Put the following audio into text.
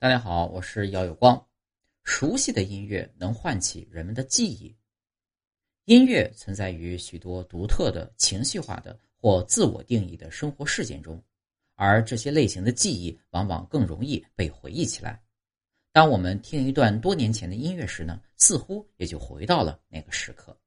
大家好我是姚有光。熟悉的音乐能唤起人们的记忆。音乐存在于许多独特的情绪化的或自我定义的生活事件中而这些类型的记忆往往更容易被回忆起来。当我们听一段多年前的音乐时呢似乎也就回到了那个时刻。